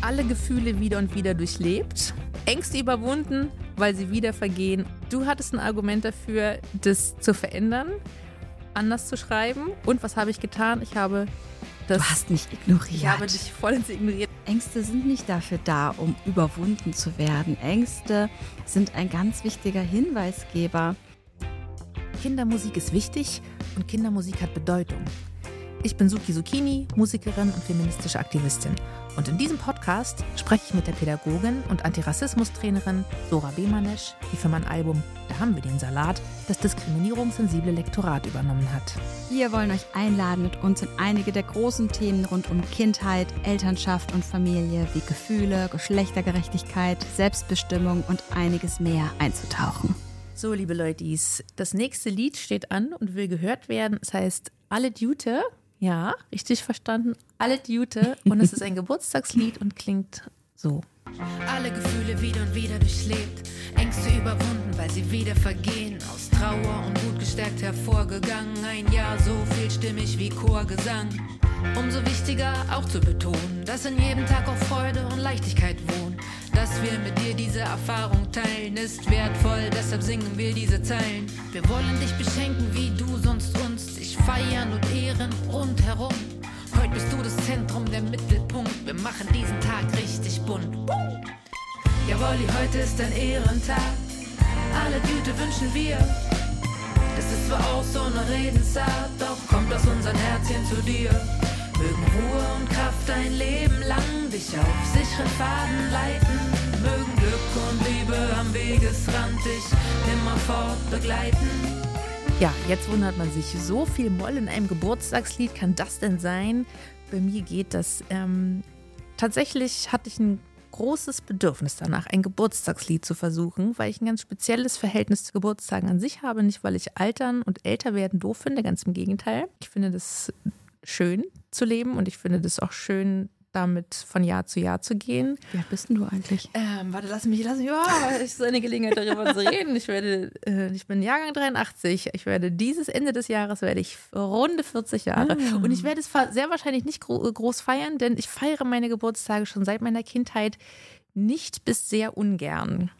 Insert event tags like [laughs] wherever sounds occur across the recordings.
alle Gefühle wieder und wieder durchlebt, Ängste überwunden, weil sie wieder vergehen. Du hattest ein Argument dafür, das zu verändern, anders zu schreiben. Und was habe ich getan? Ich habe das. Du hast mich ignoriert. Ich habe dich vollends ignoriert. Ängste sind nicht dafür da, um überwunden zu werden. Ängste sind ein ganz wichtiger Hinweisgeber. Kindermusik ist wichtig und Kindermusik hat Bedeutung. Ich bin Suki Zucchini, Musikerin und feministische Aktivistin. Und in diesem Podcast spreche ich mit der Pädagogin und Antirassismustrainerin Sora Bemanesch, die für mein Album Da haben wir den Salat das diskriminierungssensible Lektorat übernommen hat. Wir wollen euch einladen, mit uns in einige der großen Themen rund um Kindheit, Elternschaft und Familie wie Gefühle, Geschlechtergerechtigkeit, Selbstbestimmung und einiges mehr einzutauchen. So, liebe Leutis, das nächste Lied steht an und will gehört werden. Es heißt Alle Dute ja, richtig verstanden. Alle Jute. Und es ist ein [laughs] Geburtstagslied und klingt so. Alle Gefühle wieder und wieder durchlebt, Ängste überwunden, weil sie wieder vergehen. Aus Trauer und Wut gestärkt hervorgegangen. Ein Jahr so vielstimmig wie Chorgesang. Umso wichtiger auch zu betonen, dass in jedem Tag auch Freude und Leichtigkeit wohnen. Dass wir mit dir diese Erfahrung teilen, ist wertvoll, deshalb singen wir diese Zeilen. Wir wollen dich beschenken, wie du sonst uns feiern und ehren rundherum. Heute bist du das Zentrum, der Mittelpunkt. Wir machen diesen Tag richtig bunt. Jawolli, heute ist ein Ehrentag. Alle Güte wünschen wir. Das ist zwar auch so eine Redensart, doch kommt aus unseren Herzchen zu dir. Mögen Ruhe und Kraft dein Leben lang dich auf sicheren Faden leiten. Mögen Glück und Liebe am Wegesrand dich immerfort begleiten. Ja, jetzt wundert man sich, so viel Moll in einem Geburtstagslied kann das denn sein? Bei mir geht das. Ähm, tatsächlich hatte ich ein großes Bedürfnis danach, ein Geburtstagslied zu versuchen, weil ich ein ganz spezielles Verhältnis zu Geburtstagen an sich habe. Nicht, weil ich altern und älter werden doof finde, ganz im Gegenteil. Ich finde das schön zu leben und ich finde das auch schön, damit von Jahr zu Jahr zu gehen. Wie alt bist denn du eigentlich? Ähm, warte, lass mich, lass mich, oh, ich so eine Gelegenheit darüber zu reden. Ich werde, äh, ich bin Jahrgang 83. Ich werde dieses Ende des Jahres werde ich runde 40 Jahre. Ah. Und ich werde es sehr wahrscheinlich nicht groß feiern, denn ich feiere meine Geburtstage schon seit meiner Kindheit nicht bis sehr ungern.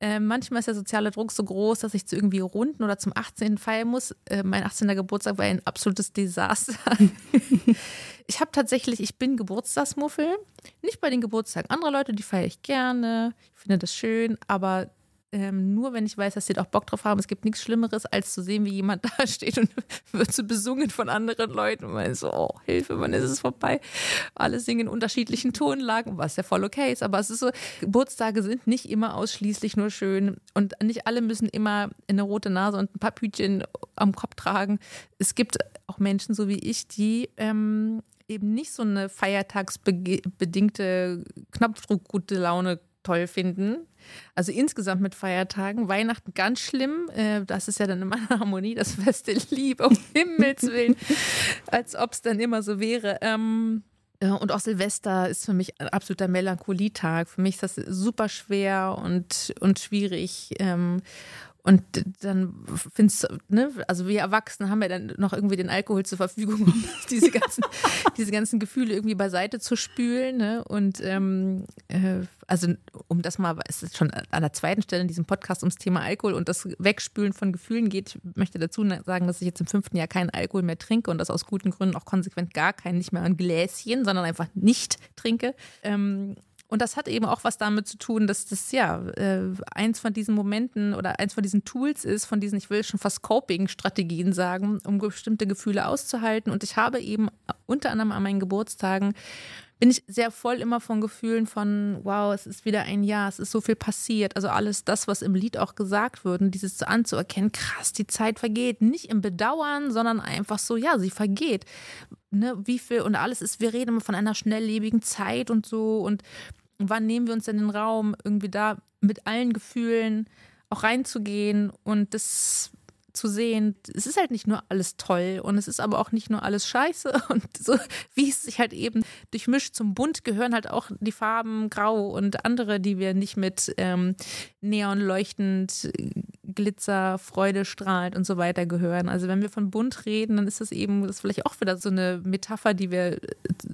Äh, manchmal ist der soziale Druck so groß, dass ich zu irgendwie runden oder zum 18. feiern muss. Äh, mein 18. Geburtstag war ein absolutes Desaster. [laughs] ich habe tatsächlich, ich bin Geburtstagsmuffel. Nicht bei den Geburtstagen anderer Leute, die feiere ich gerne. Ich finde das schön, aber ähm, nur wenn ich weiß, dass sie doch Bock drauf haben. Es gibt nichts Schlimmeres, als zu sehen, wie jemand [laughs] da steht und wird so besungen von anderen Leuten. Und man ist so, oh, Hilfe, wann ist es vorbei? Alle singen in unterschiedlichen Tonlagen, was ja voll okay ist. Aber es ist so, Geburtstage sind nicht immer ausschließlich nur schön und nicht alle müssen immer eine rote Nase und ein paar Pütchen am Kopf tragen. Es gibt auch Menschen, so wie ich, die ähm, eben nicht so eine feiertagsbedingte Knopfdruck gute Laune toll finden. Also insgesamt mit Feiertagen. Weihnachten ganz schlimm. Äh, das ist ja dann immer eine Harmonie, das Fest der Liebe, um [laughs] Himmels Willen. Als ob es dann immer so wäre. Ähm, und auch Silvester ist für mich ein absoluter Melancholietag. Für mich ist das super schwer und, und schwierig. Und dann findest du, ne, also wir Erwachsene haben ja dann noch irgendwie den Alkohol zur Verfügung, [laughs] um diese ganzen, [laughs] diese ganzen Gefühle irgendwie beiseite zu spülen. Ne? Und ähm, äh, also um das mal, es ist schon an der zweiten Stelle in diesem Podcast ums Thema Alkohol und das Wegspülen von Gefühlen geht. Ich möchte dazu sagen, dass ich jetzt im fünften Jahr keinen Alkohol mehr trinke und das aus guten Gründen auch konsequent gar keinen, nicht mehr ein Gläschen, sondern einfach nicht trinke. Ähm, und das hat eben auch was damit zu tun, dass das ja äh, eins von diesen Momenten oder eins von diesen Tools ist, von diesen, ich will schon fast Coping-Strategien sagen, um bestimmte Gefühle auszuhalten. Und ich habe eben unter anderem an meinen Geburtstagen bin ich sehr voll immer von Gefühlen von, wow, es ist wieder ein Jahr, es ist so viel passiert. Also alles das, was im Lied auch gesagt wird, und dieses anzuerkennen, krass, die Zeit vergeht. Nicht im Bedauern, sondern einfach so, ja, sie vergeht. Ne, wie viel, und alles ist, wir reden immer von einer schnelllebigen Zeit und so. Und wann nehmen wir uns denn den Raum, irgendwie da mit allen Gefühlen auch reinzugehen und das zu sehen, es ist halt nicht nur alles toll und es ist aber auch nicht nur alles scheiße. [laughs] Und so wie es sich halt eben durchmischt. Zum Bunt gehören halt auch die Farben grau und andere, die wir nicht mit ähm, neon leuchtend Glitzer, Freude strahlt und so weiter gehören. Also wenn wir von bunt reden, dann ist das eben das ist vielleicht auch wieder so eine Metapher, die wir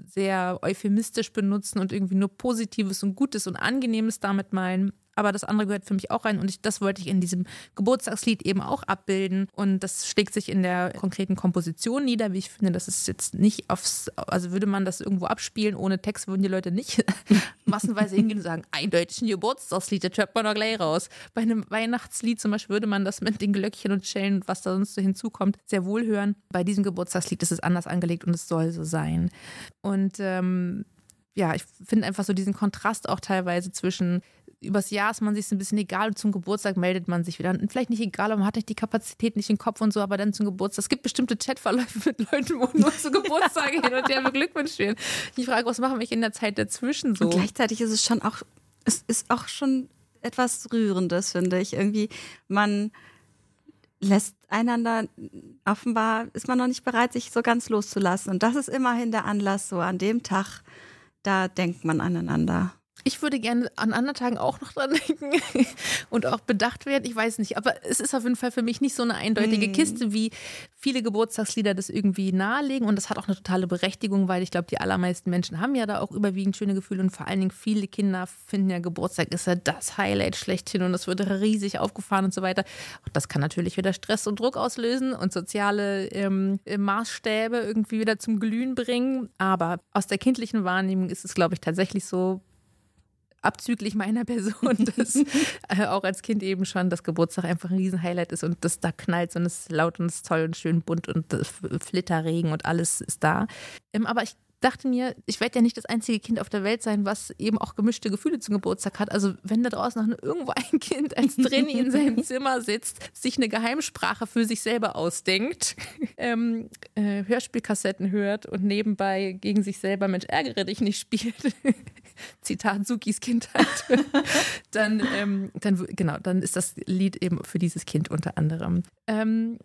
sehr euphemistisch benutzen und irgendwie nur Positives und Gutes und Angenehmes damit meinen aber das andere gehört für mich auch rein und ich, das wollte ich in diesem Geburtstagslied eben auch abbilden und das schlägt sich in der konkreten Komposition nieder, wie ich finde, das ist jetzt nicht aufs, also würde man das irgendwo abspielen ohne Text, würden die Leute nicht [laughs] massenweise hingehen und sagen, ein Geburtstagslied, das hört man doch gleich raus. Bei einem Weihnachtslied zum Beispiel würde man das mit den Glöckchen und Schellen und was da sonst so hinzukommt, sehr wohl hören. Bei diesem Geburtstagslied ist es anders angelegt und es soll so sein. Und ähm, ja, ich finde einfach so diesen Kontrast auch teilweise zwischen übers Jahr ist man sich so ein bisschen egal und zum Geburtstag meldet man sich wieder. Und vielleicht nicht egal, aber man hat nicht die Kapazität, nicht den Kopf und so, aber dann zum Geburtstag. Es gibt bestimmte Chatverläufe mit Leuten, wo nur zu [laughs] Geburtstage hin und her beglückwünscht werden. Ich frage, was machen wir in der Zeit dazwischen so? Und gleichzeitig ist es schon auch, es ist auch schon etwas Rührendes, finde ich. Irgendwie, man lässt einander, offenbar ist man noch nicht bereit, sich so ganz loszulassen. Und das ist immerhin der Anlass, so an dem Tag, da denkt man aneinander. Ich würde gerne an anderen Tagen auch noch dran denken [laughs] und auch bedacht werden. Ich weiß nicht, aber es ist auf jeden Fall für mich nicht so eine eindeutige mm. Kiste, wie viele Geburtstagslieder das irgendwie nahelegen. Und das hat auch eine totale Berechtigung, weil ich glaube, die allermeisten Menschen haben ja da auch überwiegend schöne Gefühle und vor allen Dingen viele Kinder finden ja Geburtstag ist ja das Highlight schlechthin und das wird riesig aufgefahren und so weiter. Auch das kann natürlich wieder Stress und Druck auslösen und soziale ähm, Maßstäbe irgendwie wieder zum Glühen bringen. Aber aus der kindlichen Wahrnehmung ist es, glaube ich, tatsächlich so, abzüglich meiner Person, [laughs] dass äh, auch als Kind eben schon das Geburtstag einfach ein Riesenhighlight ist und das da knallt und es ist laut und es ist toll und schön bunt und Flitterregen und alles ist da. Ähm, aber ich dachte mir, ich werde ja nicht das einzige Kind auf der Welt sein, was eben auch gemischte Gefühle zum Geburtstag hat. Also wenn da draußen noch irgendwo ein Kind als drin in seinem [laughs] Zimmer sitzt, sich eine Geheimsprache für sich selber ausdenkt, [laughs] ähm, äh, Hörspielkassetten hört und nebenbei gegen sich selber Mensch ärgere dich nicht spielt, [laughs] Zitat Sukis Kindheit, [laughs] dann, ähm, dann genau, dann ist das Lied eben für dieses Kind unter anderem. Ähm,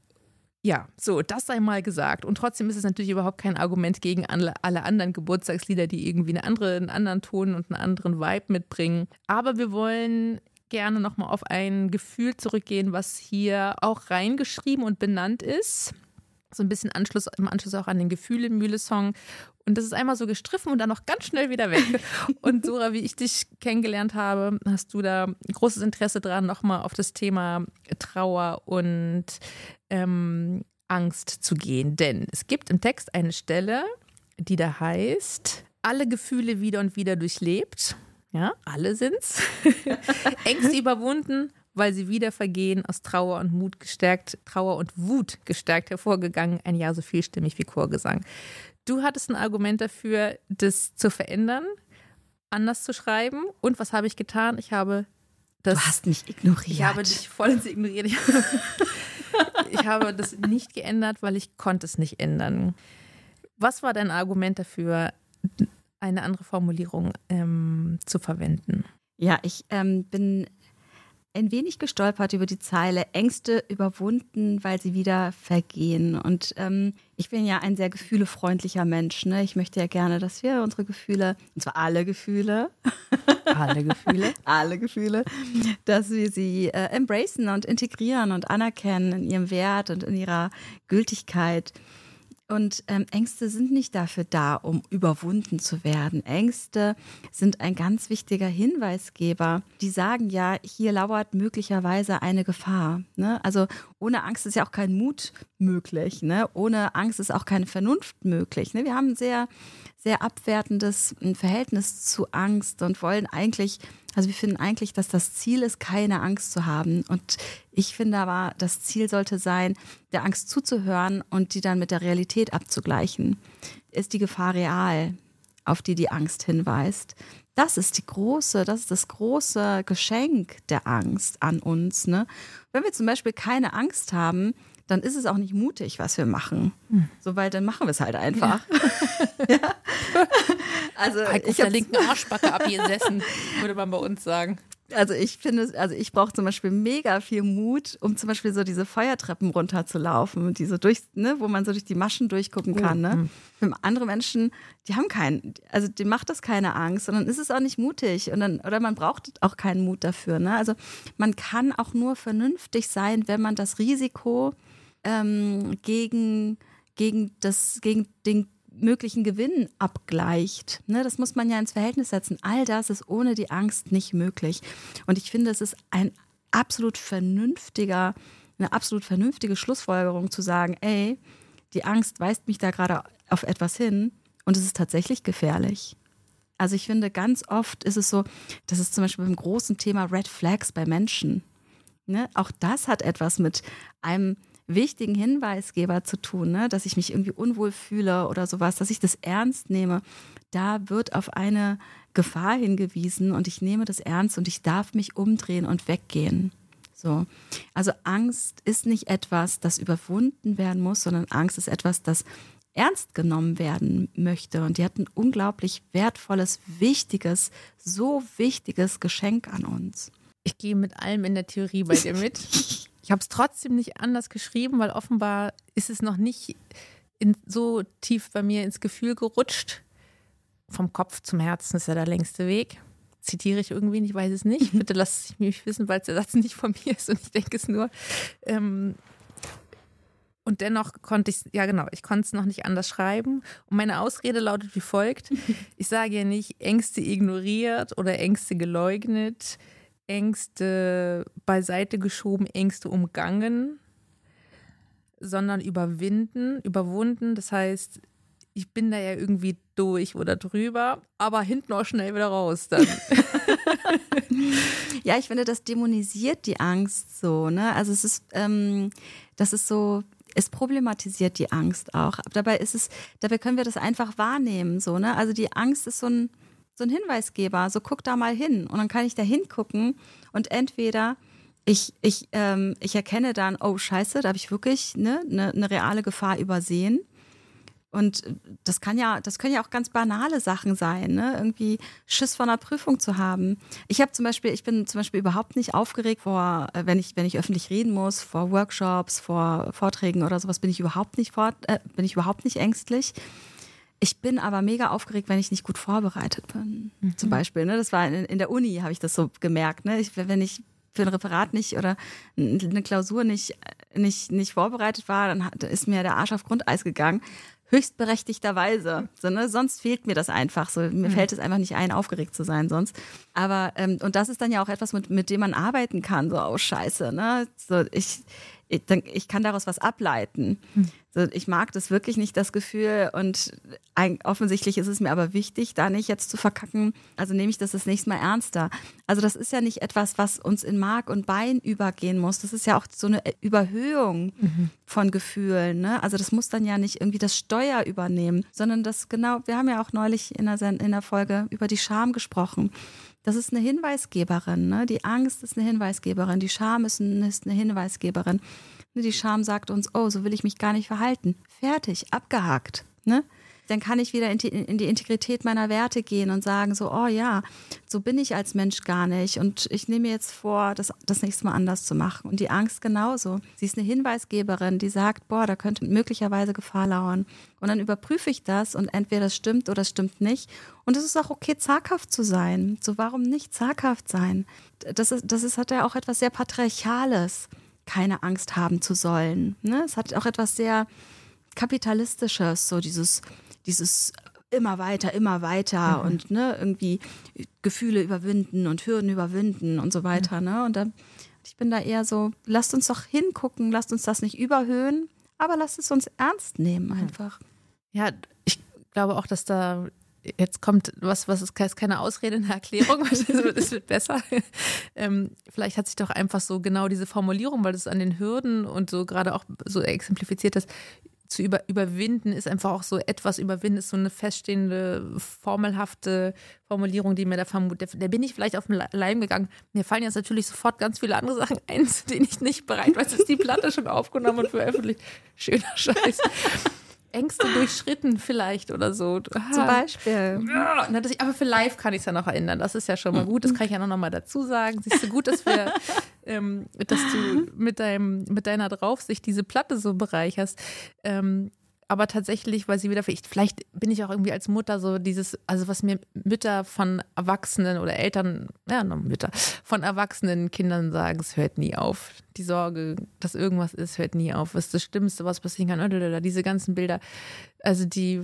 ja, so, das sei mal gesagt. Und trotzdem ist es natürlich überhaupt kein Argument gegen alle, alle anderen Geburtstagslieder, die irgendwie eine andere, einen anderen Ton und einen anderen Vibe mitbringen. Aber wir wollen gerne nochmal auf ein Gefühl zurückgehen, was hier auch reingeschrieben und benannt ist. So ein bisschen Anschluss, im Anschluss auch an den Gefühle-Mühle-Song. Und das ist einmal so gestriffen und dann noch ganz schnell wieder weg. [laughs] Und Sora, wie ich dich kennengelernt habe, hast du da großes Interesse dran, nochmal auf das Thema Trauer und ähm, Angst zu gehen. Denn es gibt im Text eine Stelle, die da heißt, alle Gefühle wieder und wieder durchlebt. Ja, alle sind's. [laughs] Ängste überwunden, weil sie wieder vergehen, aus Trauer und Mut gestärkt, Trauer und Wut gestärkt hervorgegangen, ein Jahr so vielstimmig wie Chorgesang. Du hattest ein Argument dafür, das zu verändern, anders zu schreiben. Und was habe ich getan? Ich habe das. Du hast mich ignoriert. Ich habe dich vollends ignoriert. [laughs] ich habe das nicht geändert, weil ich konnte es nicht ändern. Was war dein Argument dafür, eine andere Formulierung ähm, zu verwenden? Ja, ich ähm, bin ein wenig gestolpert über die Zeile Ängste überwunden, weil sie wieder vergehen. Und ähm, ich bin ja ein sehr gefühlefreundlicher Mensch. Ne? Ich möchte ja gerne, dass wir unsere Gefühle, und zwar alle Gefühle, [laughs] alle Gefühle, [laughs] alle Gefühle, dass wir sie äh, embracen und integrieren und anerkennen in ihrem Wert und in ihrer Gültigkeit. Und ähm, Ängste sind nicht dafür da, um überwunden zu werden. Ängste sind ein ganz wichtiger Hinweisgeber. Die sagen ja, hier lauert möglicherweise eine Gefahr. Ne? Also ohne Angst ist ja auch kein Mut möglich. Ne? Ohne Angst ist auch keine Vernunft möglich. Ne? Wir haben ein sehr, sehr abwertendes Verhältnis zu Angst und wollen eigentlich also wir finden eigentlich, dass das Ziel ist, keine Angst zu haben. Und ich finde aber, das Ziel sollte sein, der Angst zuzuhören und die dann mit der Realität abzugleichen. Ist die Gefahr real, auf die die Angst hinweist? Das ist die große, das ist das große Geschenk der Angst an uns. Ne? Wenn wir zum Beispiel keine Angst haben, dann ist es auch nicht mutig, was wir machen. Hm. So, weil dann machen wir es halt einfach. Ja. [laughs] ja. Also ich der linken Arschbacke abgesessen, würde man bei uns sagen. Also ich finde, also ich brauche zum Beispiel mega viel Mut, um zum Beispiel so diese Feuertreppen runterzulaufen, die so durch, ne, wo man so durch die Maschen durchgucken oh, kann. Ne? Mhm. Andere Menschen, die haben keinen, also die macht das keine Angst, sondern ist es auch nicht mutig und dann, oder man braucht auch keinen Mut dafür. Ne? Also man kann auch nur vernünftig sein, wenn man das Risiko ähm, gegen, gegen, das, gegen den möglichen Gewinn abgleicht. Ne, das muss man ja ins Verhältnis setzen. All das ist ohne die Angst nicht möglich. Und ich finde, es ist ein absolut vernünftiger, eine absolut vernünftige Schlussfolgerung zu sagen, ey, die Angst weist mich da gerade auf etwas hin und es ist tatsächlich gefährlich. Also ich finde, ganz oft ist es so, das ist zum Beispiel beim großen Thema Red Flags bei Menschen. Ne? Auch das hat etwas mit einem wichtigen Hinweisgeber zu tun, ne? dass ich mich irgendwie unwohl fühle oder sowas, dass ich das ernst nehme. Da wird auf eine Gefahr hingewiesen und ich nehme das ernst und ich darf mich umdrehen und weggehen. So. Also Angst ist nicht etwas, das überwunden werden muss, sondern Angst ist etwas, das ernst genommen werden möchte. Und die hat ein unglaublich wertvolles, wichtiges, so wichtiges Geschenk an uns. Ich gehe mit allem in der Theorie bei dir mit. [laughs] Ich habe es trotzdem nicht anders geschrieben, weil offenbar ist es noch nicht in, so tief bei mir ins Gefühl gerutscht. Vom Kopf zum Herzen ist ja der längste Weg. Zitiere ich irgendwie nicht, weiß es nicht. [laughs] Bitte lass es mich wissen, weil der Satz nicht von mir ist und ich denke es nur. Ähm, und dennoch konnte ich, ja genau, ich konnte es noch nicht anders schreiben. Und meine Ausrede lautet wie folgt. [laughs] Ich sage ja nicht Ängste ignoriert oder Ängste geleugnet. Ängste beiseite geschoben, Ängste umgangen, sondern überwinden, überwunden. Das heißt, ich bin da ja irgendwie durch oder drüber, aber hinten auch schnell wieder raus dann. [laughs] ja, ich finde, das dämonisiert die Angst so, ne? Also es ist, ähm, das ist so, es problematisiert die Angst auch. Aber dabei ist es, dabei können wir das einfach wahrnehmen, so, ne? Also die Angst ist so ein, so ein Hinweisgeber, so guck da mal hin. Und dann kann ich da hingucken und entweder ich, ich, ähm, ich erkenne dann, oh scheiße, da habe ich wirklich ne, ne, eine reale Gefahr übersehen. Und das kann ja, das können ja auch ganz banale Sachen sein, ne? Irgendwie Schiss vor einer Prüfung zu haben. Ich habe zum Beispiel, ich bin zum Beispiel überhaupt nicht aufgeregt vor, äh, wenn ich, wenn ich öffentlich reden muss, vor Workshops, vor Vorträgen oder sowas, bin ich überhaupt nicht fort, äh, bin ich überhaupt nicht ängstlich. Ich bin aber mega aufgeregt, wenn ich nicht gut vorbereitet bin. Mhm. Zum Beispiel, ne? Das war in, in der Uni, habe ich das so gemerkt. Ne? Ich, wenn ich für ein Referat nicht oder eine Klausur nicht, nicht, nicht vorbereitet war, dann ist mir der Arsch auf Grundeis gegangen. Höchstberechtigterweise. So, ne? Sonst fehlt mir das einfach. So, mir mhm. fällt es einfach nicht ein, aufgeregt zu sein sonst. Aber, ähm, und das ist dann ja auch etwas, mit, mit dem man arbeiten kann. So, oh Scheiße, ne? So, ich, ich, ich kann daraus was ableiten. Hm. Ich mag das wirklich nicht, das Gefühl. Und ein, offensichtlich ist es mir aber wichtig, da nicht jetzt zu verkacken. Also nehme ich das das nächste Mal ernster. Also das ist ja nicht etwas, was uns in Mark und Bein übergehen muss. Das ist ja auch so eine Überhöhung mhm. von Gefühlen. Ne? Also das muss dann ja nicht irgendwie das Steuer übernehmen, sondern das genau, wir haben ja auch neulich in der, in der Folge über die Scham gesprochen. Das ist eine Hinweisgeberin. Ne? Die Angst ist eine Hinweisgeberin. Die Scham ist, eine Hinweisgeberin. Ne, die Scham sagt uns, oh, so will ich mich gar nicht verhalten. Fertig, abgehakt. Ne? dann kann ich wieder in die, in die, Integrität meiner Werte gehen und sagen so, oh ja, so bin ich als Mensch gar nicht und ich nehme mir jetzt vor, das das nächste Mal anders zu machen. Und die Angst genauso. Sie ist eine Hinweisgeberin, die sagt, boah, da könnte möglicherweise Gefahr lauern. Und dann überprüfe ich das und entweder das stimmt oder es stimmt nicht. Und es ist auch okay, zaghaft zu sein. So, warum nicht zaghaft sein? Das ist, das ist, hat ja auch etwas sehr Patriarchales, keine Angst haben zu sollen. Ne? Es hat auch etwas sehr Kapitalistisches, so dieses dieses immer weiter, immer weiter mhm. und ne, irgendwie Gefühle überwinden und Hürden überwinden und so weiter. Mhm. Ne? Und dann, ich bin da eher so, lasst uns doch hingucken, lasst uns das nicht überhöhen, aber lasst es uns ernst nehmen einfach. Ja, ich glaube auch, dass da jetzt kommt was, was ist keine Ausrede, eine Erklärung, [laughs] es wird besser. [laughs] Ähm, vielleicht hat sich doch einfach so genau diese Formulierung, weil das an den Hürden und so gerade auch so exemplifiziert ist, zu über, überwinden ist einfach auch so etwas überwinden, ist so eine feststehende, formelhafte Formulierung, die mir da vermutet. Da bin ich vielleicht auf den Leim gegangen. Mir fallen jetzt natürlich sofort ganz viele andere Sachen ein, [laughs] zu denen ich nicht bereit war. Jetzt ist die Platte schon aufgenommen und veröffentlicht. Schöner Scheiß. Ängste durchschritten vielleicht oder so. Zum Beispiel. Ja, aber für live kann ich es ja noch erinnern. Das ist ja schon mal gut. Das kann ich ja noch mal dazu sagen. Siehst du, gut, dass wir, [laughs] ähm, dass du mit, deinem, mit deiner Draufsicht diese Platte so bereicherst. Ähm, aber tatsächlich, weil sie wieder, vielleicht, vielleicht bin ich auch irgendwie als Mutter so dieses, also was mir Mütter von Erwachsenen oder Eltern, ja, Mütter, von erwachsenen Kindern sagen, es hört nie auf. Die Sorge, dass irgendwas ist, hört nie auf. Ist das Schlimmste, was passieren kann? Diese ganzen Bilder. Also die,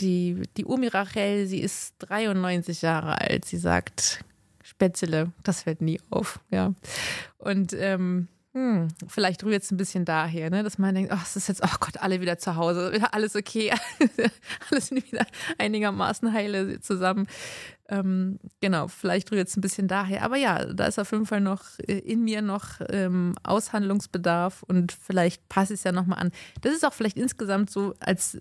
die, die Umi Rachel, sie ist 93 Jahre alt. Sie sagt, Spätzle, das hört nie auf. Ja. Und ähm, hm, vielleicht rührt es ein bisschen daher, ne? dass man denkt, ach, es ist jetzt, oh Gott, alle wieder zu Hause, [laughs] alles okay, [laughs] alles sind wieder einigermaßen heile zusammen. Ähm, genau, vielleicht rührt es ein bisschen daher. Aber ja, da ist auf jeden Fall noch äh, in mir noch ähm, Aushandlungsbedarf und vielleicht passe ich es ja nochmal an. Das ist auch vielleicht insgesamt so als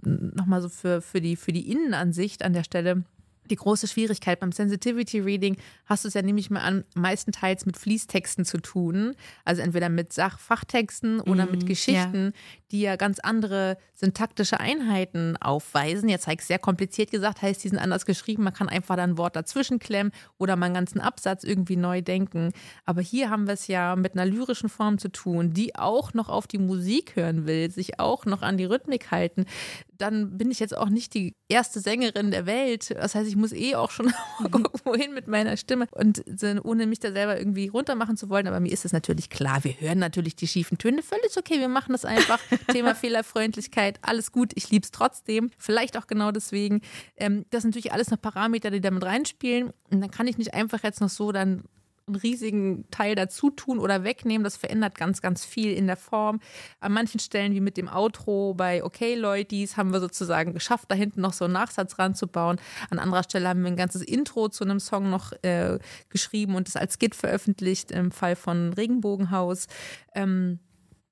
nochmal so für, für, die, für die Innenansicht an der Stelle die große Schwierigkeit beim Sensitivity Reading hast du es ja nämlich mal an meistenteils mit Fließtexten zu tun, also entweder mit Sachfachtexten oder mm, mit Geschichten, ja. die ja ganz andere syntaktische Einheiten aufweisen. Jetzt zeigt sehr kompliziert gesagt, heißt die sind anders geschrieben, man kann einfach da ein Wort dazwischen klemmen oder mal einen ganzen Absatz irgendwie neu denken. Aber hier haben wir es ja mit einer lyrischen Form zu tun, die auch noch auf die Musik hören will, sich auch noch an die Rhythmik halten. Dann bin ich jetzt auch nicht die erste Sängerin der Welt. Das heißt, ich muss eh auch schon [laughs] wohin mit meiner Stimme und ohne mich da selber irgendwie runtermachen zu wollen. Aber mir ist es natürlich klar, wir hören natürlich die schiefen Töne. Völlig okay, wir machen das einfach. [laughs] Thema Fehlerfreundlichkeit, alles gut, ich liebe es trotzdem. Vielleicht auch genau deswegen. Ähm, das sind natürlich alles noch Parameter, die damit reinspielen. Und dann kann ich nicht einfach jetzt noch so dann einen riesigen Teil dazu tun oder wegnehmen. Das verändert ganz, ganz viel in der Form. An manchen Stellen, wie mit dem Outro bei Okay Leutis, haben wir sozusagen geschafft, da hinten noch so einen Nachsatz ranzubauen. An anderer Stelle haben wir ein ganzes Intro zu einem Song noch äh, geschrieben und es als Skit veröffentlicht im Fall von Regenbogenhaus. Ähm,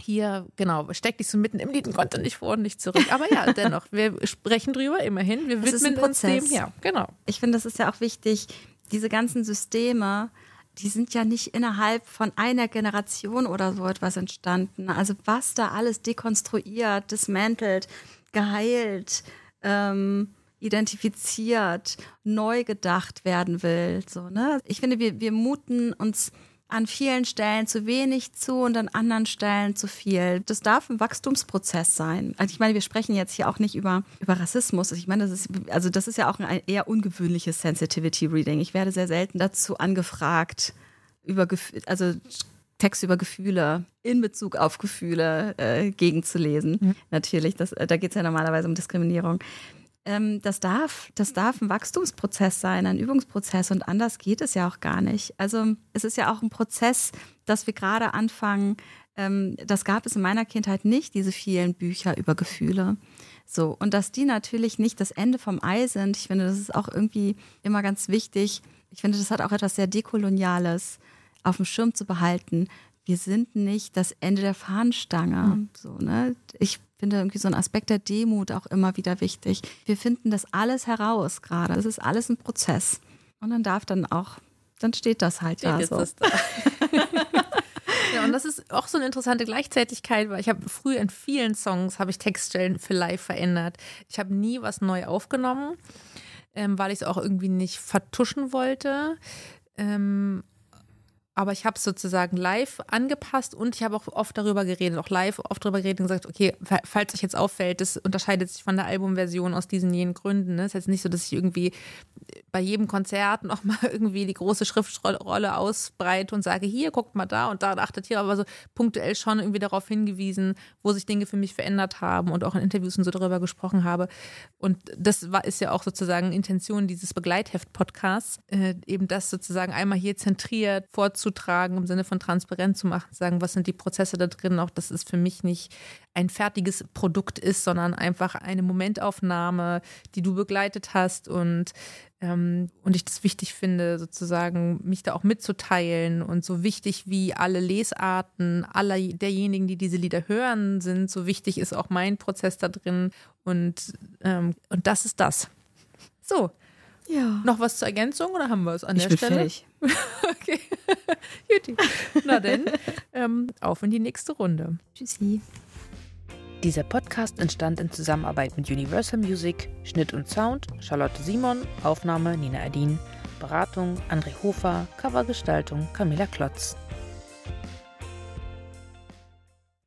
hier, genau, steckt dich so mitten im Lied und konnte nicht vor und nicht zurück. Aber ja, [laughs] dennoch, wir sprechen drüber, immerhin. Wir widmen uns dem. Ja, genau. Ich finde, das ist ja auch wichtig, diese ganzen Systeme, die sind ja nicht innerhalb von einer Generation oder so etwas entstanden. Also was da alles dekonstruiert, dismantelt, geheilt, ähm, identifiziert, neu gedacht werden will. So, ne? Ich finde, wir, wir muten uns an vielen Stellen zu wenig zu und an anderen Stellen zu viel. Das darf ein Wachstumsprozess sein. Also ich meine, wir sprechen jetzt hier auch nicht über, über Rassismus. Ich meine, das ist, also das ist ja auch ein eher ungewöhnliches Sensitivity Reading. Ich werde sehr selten dazu angefragt, über also Text über Gefühle in Bezug auf Gefühle äh, gegenzulesen. Mhm. Natürlich, das, da geht es ja normalerweise um Diskriminierung. Ähm, das, darf, das darf ein Wachstumsprozess sein, ein Übungsprozess und anders geht es ja auch gar nicht. Also es ist ja auch ein Prozess, dass wir gerade anfangen. Ähm, das gab es in meiner Kindheit nicht, diese vielen Bücher über Gefühle. So, und dass die natürlich nicht das Ende vom Ei sind, ich finde, das ist auch irgendwie immer ganz wichtig. Ich finde, das hat auch etwas sehr Dekoloniales auf dem Schirm zu behalten. Wir sind nicht das Ende der Fahnenstange. Mhm. So, ne? Ich finde irgendwie so ein Aspekt der Demut auch immer wieder wichtig. Wir finden das alles heraus gerade. Es ist alles ein Prozess. Und dann darf dann auch, dann steht das halt steht da so. Da. [laughs] ja, und das ist auch so eine interessante Gleichzeitigkeit, weil ich habe früh in vielen Songs habe ich Textstellen für live verändert. Ich habe nie was neu aufgenommen, ähm, weil ich es auch irgendwie nicht vertuschen wollte. Ähm, aber ich habe es sozusagen live angepasst und ich habe auch oft darüber geredet, auch live oft darüber geredet und gesagt, okay, falls euch jetzt auffällt, das unterscheidet sich von der Albumversion aus diesen jenen Gründen. Ne? Ist jetzt nicht so, dass ich irgendwie bei jedem Konzert [laughs] nochmal irgendwie die große Schriftrolle ausbreite und sage, hier, guckt mal da und da achtet hier, aber so punktuell schon irgendwie darauf hingewiesen, wo sich Dinge für mich verändert haben und auch in Interviews und so darüber gesprochen habe. Und das war, ist ja auch sozusagen Intention dieses Begleitheft-Podcasts, äh, eben das sozusagen einmal hier zentriert vorzutragen, im Sinne von transparent zu machen, zu sagen, was sind die Prozesse da drin, auch dass es für mich nicht ein fertiges Produkt ist, sondern einfach eine Momentaufnahme, die du begleitet hast und ähm, und ich das wichtig finde, sozusagen mich da auch mitzuteilen und so wichtig wie alle Lesarten aller derjenigen, die diese Lieder hören, sind, so wichtig ist auch mein Prozess da drin und, ähm, und das ist das. So. Ja. Noch was zur Ergänzung oder haben wir es an ich der bin Stelle? Fertig. [laughs] okay. [laughs] Juti. Na denn, ähm, auf in die nächste Runde. Tschüssi. Dieser Podcast entstand in Zusammenarbeit mit Universal Music, Schnitt und Sound, Charlotte Simon, Aufnahme Nina Adin, Beratung André Hofer, Covergestaltung Camilla Klotz.